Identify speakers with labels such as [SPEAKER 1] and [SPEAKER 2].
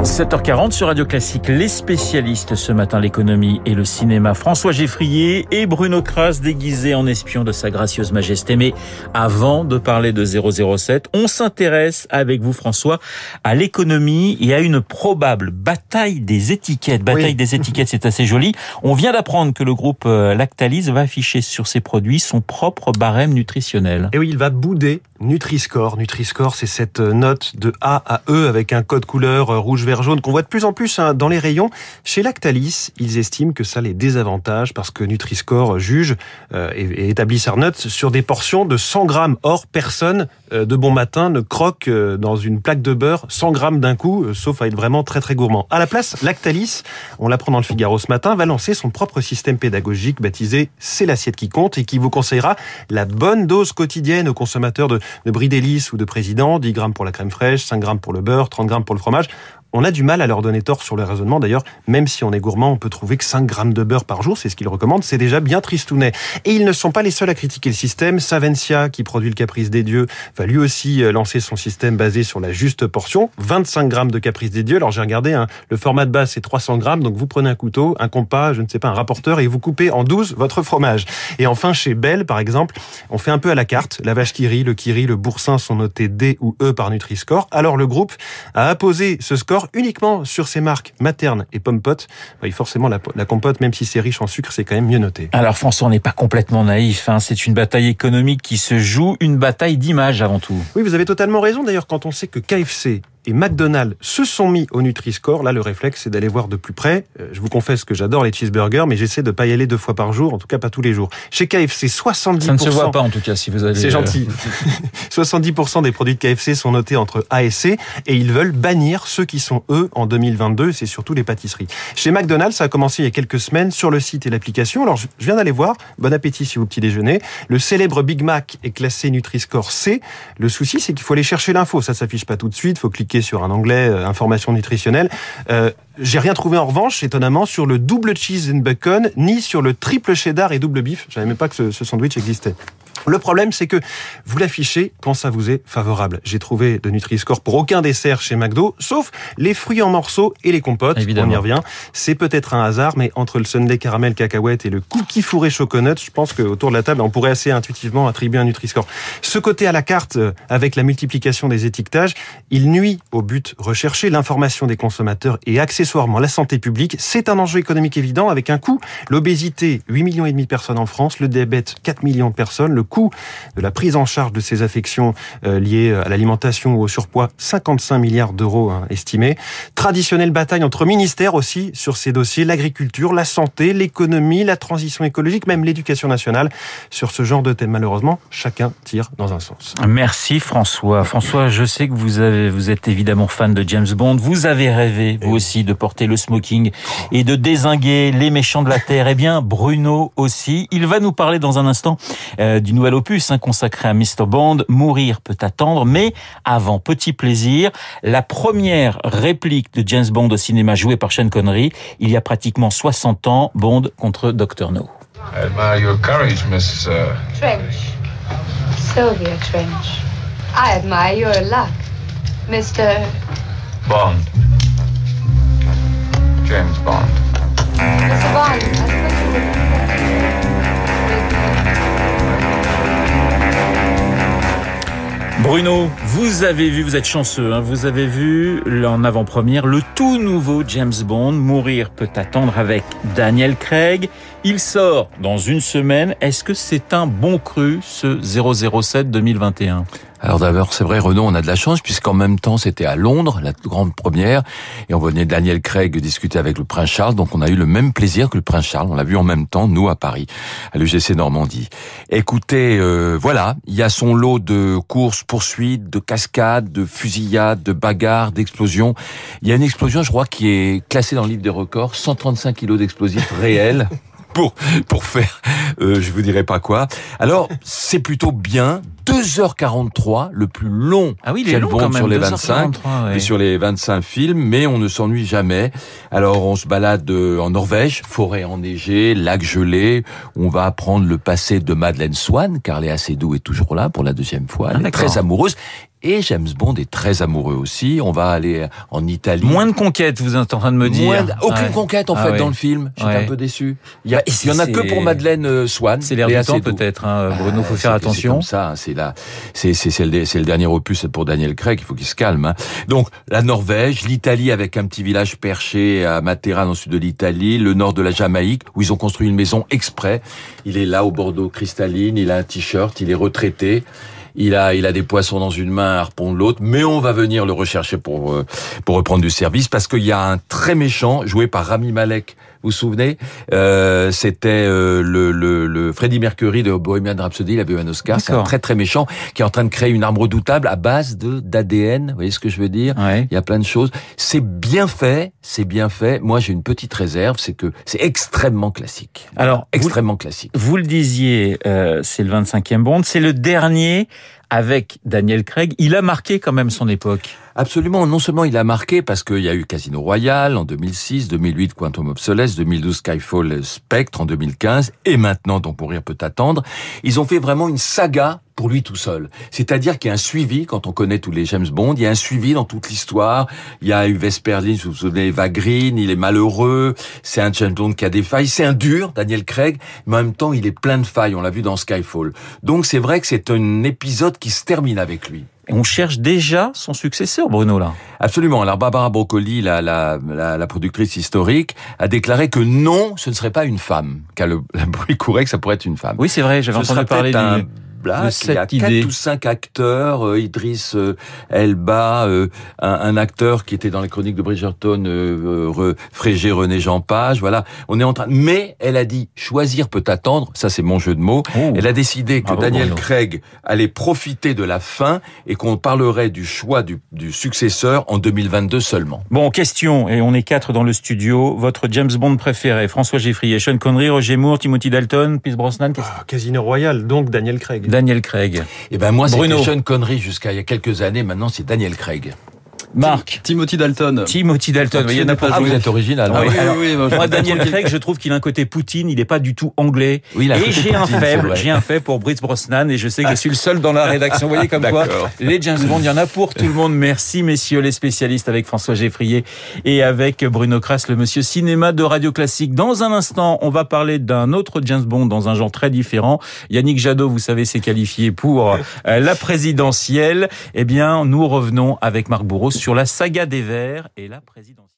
[SPEAKER 1] 7h40 sur Radio Classique, les spécialistes ce matin, l'économie et le cinéma. François Geffrier et Bruno Kras déguisés en espions de sa gracieuse majesté. Mais avant de parler de 007, on s'intéresse avec vous François à l'économie et à une probable bataille des étiquettes. Bataille
[SPEAKER 2] Oui.
[SPEAKER 1] des étiquettes, c'est assez joli. On vient d'apprendre que le groupe euh, Lactalis va afficher sur ses produits son propre barème nutritionnel.
[SPEAKER 2] Et oui, il va bouder Nutri-Score. Nutri-Score, c'est cette note de A à E avec un code couleur euh, rouge, vert, jaune qu'on voit de plus en plus hein, dans les rayons. Chez Lactalis, ils estiment que ça les désavantage parce que Nutri-Score juge euh, et, établit sa note sur des portions de 100 grammes. Or, personne euh, de bon matin ne croque euh, dans une plaque de beurre 100 grammes d'un coup, sauf à être vraiment très très gourmand. À la place, Lactalis, on l'apprend dans le Figaro ce matin, va lancer son propre système pédagogique baptisé C'est l'assiette qui compte et qui vous conseillera la bonne dose quotidienne aux consommateurs de, de ou de président, 10 grammes pour la crème fraîche, 5 grammes pour le beurre, 30 grammes pour le fromage. On a du mal à leur donner tort sur le raisonnement. D'ailleurs, même si on est gourmand, on peut trouver que 5 grammes de beurre par jour, c'est ce qu'ils recommandent, c'est déjà bien tristounet. Et ils ne sont pas les seuls à critiquer le système. Savencia, qui produit le Caprice des Dieux, va lui aussi euh, lancer son système basé sur la juste portion. 25 grammes de Caprice des Dieux. Alors j'ai regardé, hein, le format de base c'est 300 grammes, donc vous prenez un couteau, un compas, je ne sais pas, un rapporteur, et vous coupez en 12 votre fromage. Et enfin, chez Bell, par exemple, on fait un peu à la carte. La vache qui rit, le qui rit, le boursin sont notés D ou E par Nutri-Score. Alors le groupe a apposé ce score uniquement sur ses marques Materne et Pompot. Oui, forcément, la, la compote, même si c'est riche en sucre, c'est quand même mieux noté.
[SPEAKER 1] Alors François, on n'est pas complètement naïf. Hein. C'est une bataille économique qui se joue, une bataille d'image avant tout.
[SPEAKER 2] Oui, vous avez totalement raison. D'ailleurs, quand on sait que KFC et McDonald's se sont mis au Nutri-Score, là, le réflexe, c'est d'aller voir de plus près. Euh, Je vous confesse que j'adore les cheeseburgers, mais j'essaie de pas y aller deux fois par jour, en tout cas pas tous les jours. Chez KFC, 70%...
[SPEAKER 1] Ça ne se voit pas en tout cas si vous allez.
[SPEAKER 2] C'est
[SPEAKER 1] euh,
[SPEAKER 2] gentil. 70% des produits de KFC sont notés entre A et C et ils veulent bannir ceux qui sont E en 2022. C'est surtout les pâtisseries. Chez McDonald's, ça a commencé il y a quelques semaines sur le site et l'application. Alors, je viens d'aller voir. Bon appétit si vous petit déjeuner. Le célèbre Big Mac est classé Nutri-Score C. Le souci, c'est qu'il faut aller chercher l'info. Ça s'affiche pas tout de suite. Faut cliquer sur un onglet euh, information nutritionnelle. J'ai rien trouvé en revanche, étonnamment, sur le double cheese and bacon, ni sur le triple cheddar et double beef. Je savais même pas que ce, ce sandwich existait. Le problème, c'est que vous l'affichez quand ça vous est favorable. J'ai trouvé de Nutri-Score pour aucun dessert chez McDo, sauf les fruits en morceaux et les compotes.
[SPEAKER 1] Évidemment.
[SPEAKER 2] On y revient. C'est peut-être un hasard, mais entre le sundae caramel cacahuète et le cookie fourré chocolat, je pense qu'autour de la table, on pourrait assez intuitivement attribuer un Nutri-Score. Ce côté à la carte, euh, avec la multiplication des étiquetages, il nuit au but recherché, l'information des consommateurs et accessoirement la santé publique. C'est un enjeu économique évident avec un coût. L'obésité, 8 millions et demi de personnes en France, le diabète, 4 millions de personnes, le coût de la prise en charge de ces affections euh, liées à l'alimentation ou au surpoids, 55 milliards d'euros hein, estimés. Traditionnelle bataille entre ministères aussi sur ces dossiers, l'agriculture, la santé, l'économie, la transition écologique, même l'éducation nationale. Sur ce genre de thème, malheureusement, chacun tire dans un sens.
[SPEAKER 1] Merci François. François, je sais que vous avez, vous êtes évidemment fan de James Bond. Vous avez rêvé, vous aussi, de porter le smoking et de désinguer les méchants de la terre. Eh bien, Bruno aussi. Il va nous parler dans un instant euh, du nouvel opus hein, consacré à Mr. Bond. Mourir peut attendre, mais avant, petit plaisir, la première réplique de James Bond au cinéma jouée par Sean Connery, il y a pratiquement 60 ans, Bond contre Dr. No.
[SPEAKER 3] I admire your courage, Miss. Uh,
[SPEAKER 4] Trench. Sylvia Trench. I admire your luck, Mr.
[SPEAKER 3] Bond. James Bond.
[SPEAKER 1] Bruno, vous avez vu, vous êtes chanceux, hein, vous avez vu en avant-première le tout nouveau James Bond, Mourir peut attendre avec Daniel Craig. Il sort dans une semaine. Est-ce que c'est un bon cru, ce 007 2021
[SPEAKER 5] Alors d'abord, c'est vrai, Renaud, on a de la chance puisqu'en même temps, c'était à Londres, la grande première, et on venait Daniel Craig discuter avec le prince Charles, donc on a eu le même plaisir que le prince Charles. On l'a vu en même temps, nous, à Paris, à l'UGC Normandie. Écoutez, euh, voilà, il y a son lot de courses, poursuites, de cascades, de fusillades, de bagarres, d'explosions. Il y a une explosion, je crois, qui est classée dans le livre des records, 135 kilos d'explosifs réels. pour pour faire euh, je vous dirai pas quoi. Alors c'est plutôt bien, 2h43, le plus long
[SPEAKER 1] Ah oui, il est
[SPEAKER 5] James
[SPEAKER 1] long
[SPEAKER 5] Bond
[SPEAKER 1] quand même.
[SPEAKER 5] sur les
[SPEAKER 1] 2h43,
[SPEAKER 5] 25,
[SPEAKER 1] ouais.
[SPEAKER 5] et sur les 25 films, mais on ne s'ennuie jamais. Alors on se balade euh, en Norvège, forêt enneigée, lac gelé. On va apprendre le passé de Madeleine Swan, car Léa Seydoux est toujours là pour la deuxième fois.
[SPEAKER 1] Ah,
[SPEAKER 5] Elle est
[SPEAKER 1] d'accord.
[SPEAKER 5] très amoureuse. Et James Bond est très amoureux aussi. On va aller en Italie.
[SPEAKER 1] Moins de conquêtes, vous êtes en train de me dire.
[SPEAKER 5] Moins d- aucune
[SPEAKER 1] Ouais.
[SPEAKER 5] conquête en
[SPEAKER 1] Ah
[SPEAKER 5] fait
[SPEAKER 1] ouais.
[SPEAKER 5] dans le film. J'étais
[SPEAKER 1] Ouais.
[SPEAKER 5] un peu déçu. Il y, a, il y en a que pour Madeleine euh, Swan.
[SPEAKER 1] C'est l'air du temps peut-être, hein, Bruno. Faut
[SPEAKER 5] Ah,
[SPEAKER 1] faire attention.
[SPEAKER 5] C'est comme ça, c'est la, c'est le, le dernier opus pour Daniel Craig. Il faut qu'il se calme. hein. Donc la Norvège, l'Italie avec un petit village perché à Matera dans le sud de l'Italie, le nord de la Jamaïque où ils ont construit une maison exprès. Il est là au Bordeaux cristalline, il a un t-shirt, il est retraité. Il a, il a des poissons dans une main, un harpon de l'autre, mais on va venir le rechercher pour euh, pour reprendre du service parce qu'il y a un très méchant joué par Rami Malek. Vous souvenez euh, C'était euh, le, le, le Freddie Mercury de Bohemian Rhapsody. Il avait eu un Oscar. C'est un très très méchant qui est en train de créer une arme redoutable à base de d'ADN. Vous voyez ce que je veux dire?
[SPEAKER 1] Ouais.
[SPEAKER 5] Il y a plein de choses. C'est bien fait, c'est bien fait. Moi, j'ai une petite réserve, c'est que c'est extrêmement classique.
[SPEAKER 1] Alors, vous,
[SPEAKER 5] Extrêmement classique.
[SPEAKER 1] vous le disiez, euh, c'est le 25e Bond, c'est le dernier avec Daniel Craig. Il a marqué quand même son époque.
[SPEAKER 5] Absolument. Non seulement il a marqué parce qu'il y a eu Casino Royale en 2006, 2008 Quantum of Solace, 2012 Skyfall euh, Spectre en 2015 et maintenant donc pour rire peut attendre. Ils ont fait vraiment une saga pour lui tout seul. C'est-à-dire qu'il y a un suivi quand on connaît tous les James Bond, il y a un suivi dans toute l'histoire. Il y a eu Vesperlin, vous vous souvenez, Eva Green, il est malheureux, c'est un James Bond qui a des failles, c'est un dur, Daniel Craig, mais en même temps il est plein de failles, on l'a vu dans Skyfall. Donc c'est vrai que c'est un épisode qui se termine avec lui.
[SPEAKER 1] On cherche déjà son successeur, Bruno, là.
[SPEAKER 5] Absolument. Alors Barbara Broccoli, la, la, la, la productrice historique, a déclaré que non, ce ne serait pas une femme. Car le, le bruit courait que ça pourrait être une femme.
[SPEAKER 1] Oui, c'est vrai, j'avais entendu parler
[SPEAKER 5] peut-être
[SPEAKER 1] de
[SPEAKER 5] Il y a quatre ou cinq acteurs. euh, Idriss euh, Elba, euh, un, un acteur qui était dans les chroniques de Bridgerton, euh, euh, Re- Frégé, René Jean Page. Voilà, on est en train. Mais elle a dit choisir peut attendre. Ça, c'est mon jeu de mots.
[SPEAKER 1] Oh.
[SPEAKER 5] Elle a décidé que
[SPEAKER 1] Bravo,
[SPEAKER 5] Daniel. Craig allait profiter de la fin et qu'on parlerait du choix du, du successeur en 2022 seulement.
[SPEAKER 1] Bon, question, et on est quatre dans le studio. Votre James Bond préféré François Geffrier, Sean Connery, Roger Moore, Timothy Dalton, Pierce Brosnan, qu'est-ce-
[SPEAKER 2] Ah, Casino Royale, donc Daniel Craig.
[SPEAKER 1] Daniel Craig.
[SPEAKER 5] Et ben moi, c'était Sean Connery jusqu'à il y a quelques années. Maintenant, c'est Daniel Craig.
[SPEAKER 1] Marc.
[SPEAKER 6] Timothy Dalton.
[SPEAKER 1] Timothy Dalton. Il y en a pas
[SPEAKER 5] Ah, vous êtes original.
[SPEAKER 1] Ah
[SPEAKER 5] hein.
[SPEAKER 1] oui,
[SPEAKER 6] oui, moi, je
[SPEAKER 1] Moi, Daniel Craig, je trouve qu'il a un côté Poutine, il n'est pas du tout anglais.
[SPEAKER 5] Oui, il a un
[SPEAKER 1] et j'ai un faible, j'ai un faible pour Brice Brosnan et je sais que je suis le seul dans la rédaction. Vous voyez comme quoi les James Bond, il y en a pour tout le monde. Merci messieurs les spécialistes avec François Geffrier et avec Bruno Kras, le monsieur cinéma de Radio Classique. Dans un instant, on va parler d'un autre James Bond dans un genre très différent. Yannick Jadot, vous savez, s'est qualifié pour euh, la présidentielle. Eh bien, nous revenons avec Marc Bourreau sur la saga des Verts et la présidentielle.